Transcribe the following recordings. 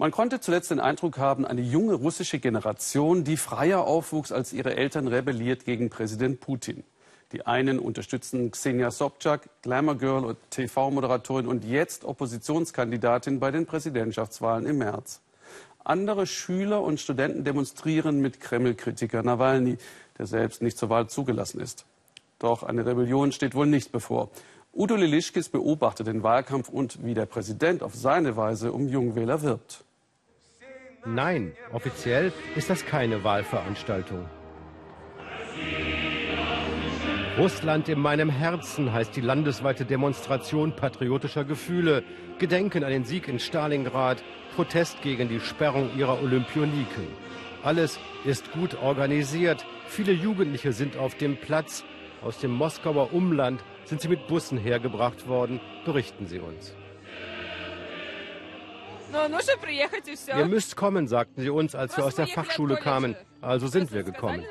Man konnte zuletzt den Eindruck haben, eine junge russische Generation, die freier aufwuchs als ihre Eltern, rebelliert gegen Präsident Putin. Die einen unterstützen Xenia Sobchak, Glamour Girl und TV-Moderatorin und jetzt Oppositionskandidatin bei den Präsidentschaftswahlen im März. Andere Schüler und Studenten demonstrieren mit Kreml-Kritiker Nawalny, der selbst nicht zur Wahl zugelassen ist. Doch eine Rebellion steht wohl nicht bevor. Udo Lilischkis beobachtet den Wahlkampf und wie der Präsident auf seine Weise um Jungwähler wirbt. Nein, offiziell ist das keine Wahlveranstaltung. Russland in meinem Herzen heißt die landesweite Demonstration patriotischer Gefühle. Gedenken an den Sieg in Stalingrad, Protest gegen die Sperrung ihrer Olympioniken. Alles ist gut organisiert. Viele Jugendliche sind auf dem Platz. Aus dem Moskauer Umland sind sie mit Bussen hergebracht worden, berichten sie uns. Ihr müsst kommen, sagten sie uns, als wir aus der Fachschule kamen. Also sind wir gekommen.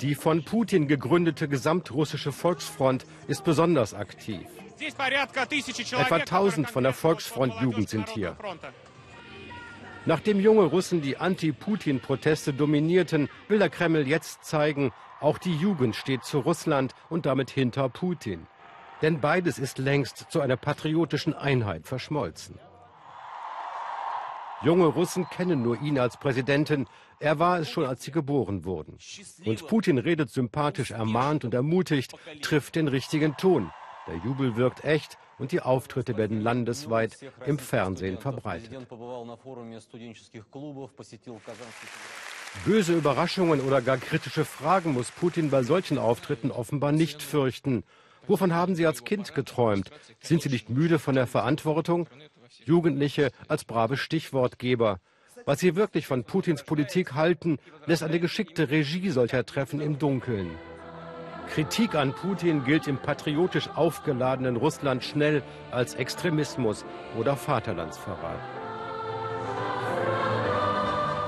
Die von Putin gegründete Gesamtrussische Volksfront ist besonders aktiv. Etwa 1000 von der Volksfront Jugend sind hier. Nachdem junge Russen die Anti-Putin-Proteste dominierten, will der Kreml jetzt zeigen, auch die Jugend steht zu Russland und damit hinter Putin. Denn beides ist längst zu einer patriotischen Einheit verschmolzen. Junge Russen kennen nur ihn als Präsidenten. Er war es schon, als sie geboren wurden. Und Putin redet sympathisch, ermahnt und ermutigt, trifft den richtigen Ton. Der Jubel wirkt echt und die Auftritte werden landesweit im Fernsehen verbreitet. Böse Überraschungen oder gar kritische Fragen muss Putin bei solchen Auftritten offenbar nicht fürchten. Wovon haben Sie als Kind geträumt? Sind Sie nicht müde von der Verantwortung? Jugendliche als brave Stichwortgeber. Was sie wirklich von Putins Politik halten, lässt eine geschickte Regie solcher Treffen im Dunkeln. Kritik an Putin gilt im patriotisch aufgeladenen Russland schnell als Extremismus oder Vaterlandsverrat.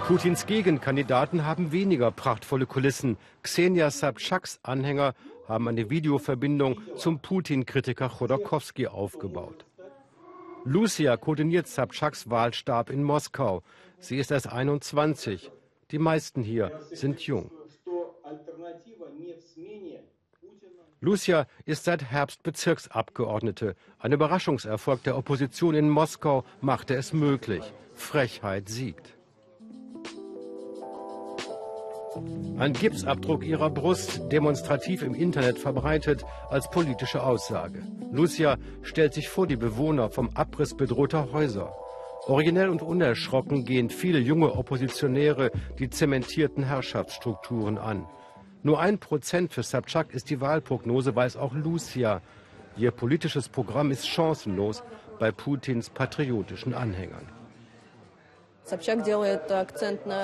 Putins Gegenkandidaten haben weniger prachtvolle Kulissen. Xenia Sabchaks Anhänger haben eine Videoverbindung zum Putin-Kritiker Chodorkowski aufgebaut. Lucia koordiniert Sabchaks Wahlstab in Moskau. Sie ist erst 21. Die meisten hier sind jung. Lucia ist seit Herbst Bezirksabgeordnete. Ein Überraschungserfolg der Opposition in Moskau machte es möglich. Frechheit siegt. Ein Gipsabdruck ihrer Brust, demonstrativ im Internet verbreitet als politische Aussage. Lucia stellt sich vor die Bewohner vom Abriss bedrohter Häuser. Originell und unerschrocken gehen viele junge Oppositionäre die zementierten Herrschaftsstrukturen an. Nur ein Prozent für Sabchak ist die Wahlprognose, weiß auch Lucia. Ihr politisches Programm ist chancenlos bei Putins patriotischen Anhängern.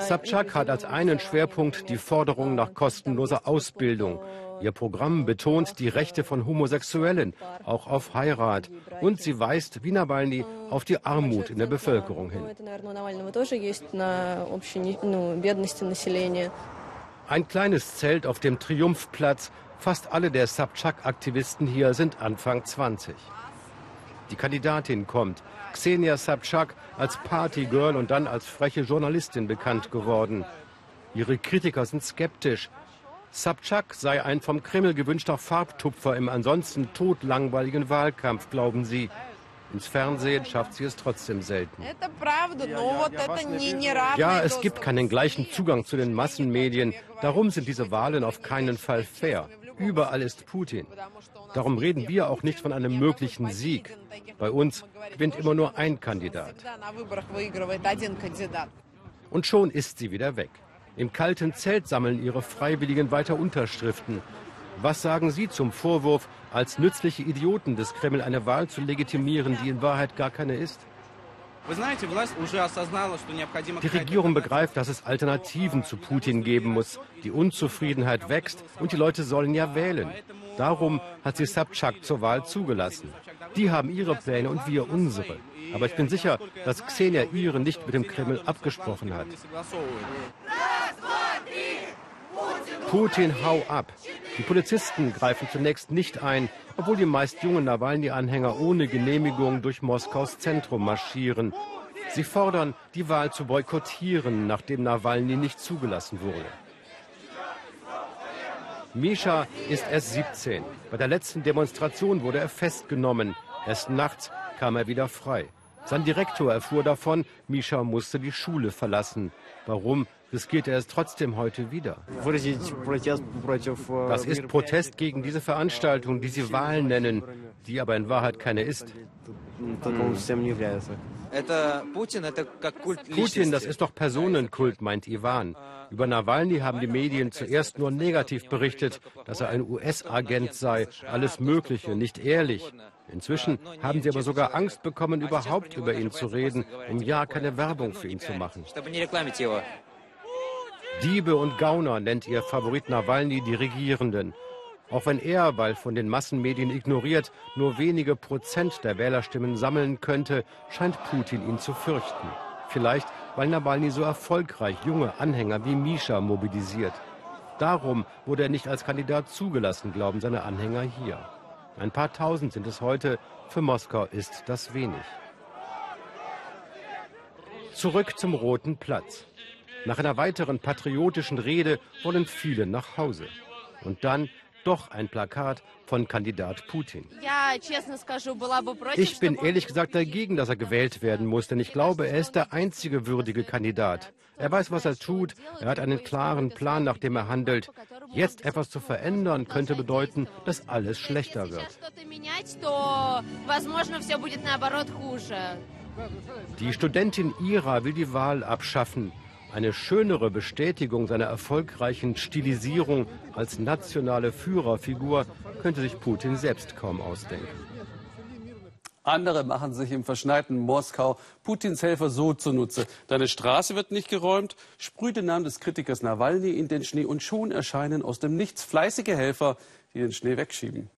Sabchak hat als einen Schwerpunkt die Forderung nach kostenloser Ausbildung. Ihr Programm betont die Rechte von Homosexuellen, auch auf Heirat. Und sie weist, wie Nawalny, auf die Armut in der Bevölkerung hin. Ein kleines Zelt auf dem Triumphplatz. Fast alle der Sabchak-Aktivisten hier sind Anfang 20. Die Kandidatin kommt. Xenia Sabchak als Partygirl und dann als freche Journalistin bekannt geworden. Ihre Kritiker sind skeptisch. Sabchak sei ein vom Kreml gewünschter Farbtupfer im ansonsten totlangweiligen Wahlkampf, glauben sie. Ins Fernsehen schafft sie es trotzdem selten. Ja, es gibt keinen gleichen Zugang zu den Massenmedien. Darum sind diese Wahlen auf keinen Fall fair. Überall ist Putin. Darum reden wir auch nicht von einem möglichen Sieg. Bei uns gewinnt immer nur ein Kandidat. Und schon ist sie wieder weg. Im kalten Zelt sammeln ihre Freiwilligen weiter Unterschriften. Was sagen Sie zum Vorwurf, als nützliche Idioten des Kreml eine Wahl zu legitimieren, die in Wahrheit gar keine ist? Die Regierung begreift, dass es Alternativen zu Putin geben muss. Die Unzufriedenheit wächst und die Leute sollen ja wählen. Darum hat sie Sabchak zur Wahl zugelassen. Die haben ihre Pläne und wir unsere. Aber ich bin sicher, dass Xenia ihre nicht mit dem Kreml abgesprochen hat. Putin, hau ab. Die Polizisten greifen zunächst nicht ein, obwohl die meist jungen Nawalny-Anhänger ohne Genehmigung durch Moskaus Zentrum marschieren. Sie fordern, die Wahl zu boykottieren, nachdem Nawalny nicht zugelassen wurde. Misha ist erst 17. Bei der letzten Demonstration wurde er festgenommen. Erst nachts kam er wieder frei. Sein Direktor erfuhr davon, Misha musste die Schule verlassen. Warum riskiert er es trotzdem heute wieder? Das ist Protest gegen diese Veranstaltung, die Sie Wahlen nennen, die aber in Wahrheit keine ist. Putin, das ist doch Personenkult, meint Ivan. Über Nawalny haben die Medien zuerst nur negativ berichtet, dass er ein US-Agent sei, alles Mögliche, nicht ehrlich. Inzwischen haben sie aber sogar Angst bekommen, überhaupt über ihn zu reden, um ja keine Werbung für ihn zu machen. Diebe und Gauner nennt ihr Favorit Nawalny die Regierenden. Auch wenn er, weil von den Massenmedien ignoriert, nur wenige Prozent der Wählerstimmen sammeln könnte, scheint Putin ihn zu fürchten. Vielleicht, weil Nawalny so erfolgreich junge Anhänger wie Misha mobilisiert. Darum wurde er nicht als Kandidat zugelassen, glauben seine Anhänger hier. Ein paar tausend sind es heute, für Moskau ist das wenig. Zurück zum Roten Platz. Nach einer weiteren patriotischen Rede wollen viele nach Hause. Und dann doch ein Plakat von Kandidat Putin. Ich bin ehrlich gesagt dagegen, dass er gewählt werden muss, denn ich glaube, er ist der einzige würdige Kandidat. Er weiß, was er tut, er hat einen klaren Plan, nach dem er handelt. Jetzt etwas zu verändern, könnte bedeuten, dass alles schlechter wird. Die Studentin Ira will die Wahl abschaffen. Eine schönere Bestätigung seiner erfolgreichen Stilisierung als nationale Führerfigur könnte sich Putin selbst kaum ausdenken. Andere machen sich im verschneiten Moskau Putins Helfer so zunutze. Deine Straße wird nicht geräumt, sprüht den Namen des Kritikers Nawalny in den Schnee und schon erscheinen aus dem Nichts fleißige Helfer, die den Schnee wegschieben.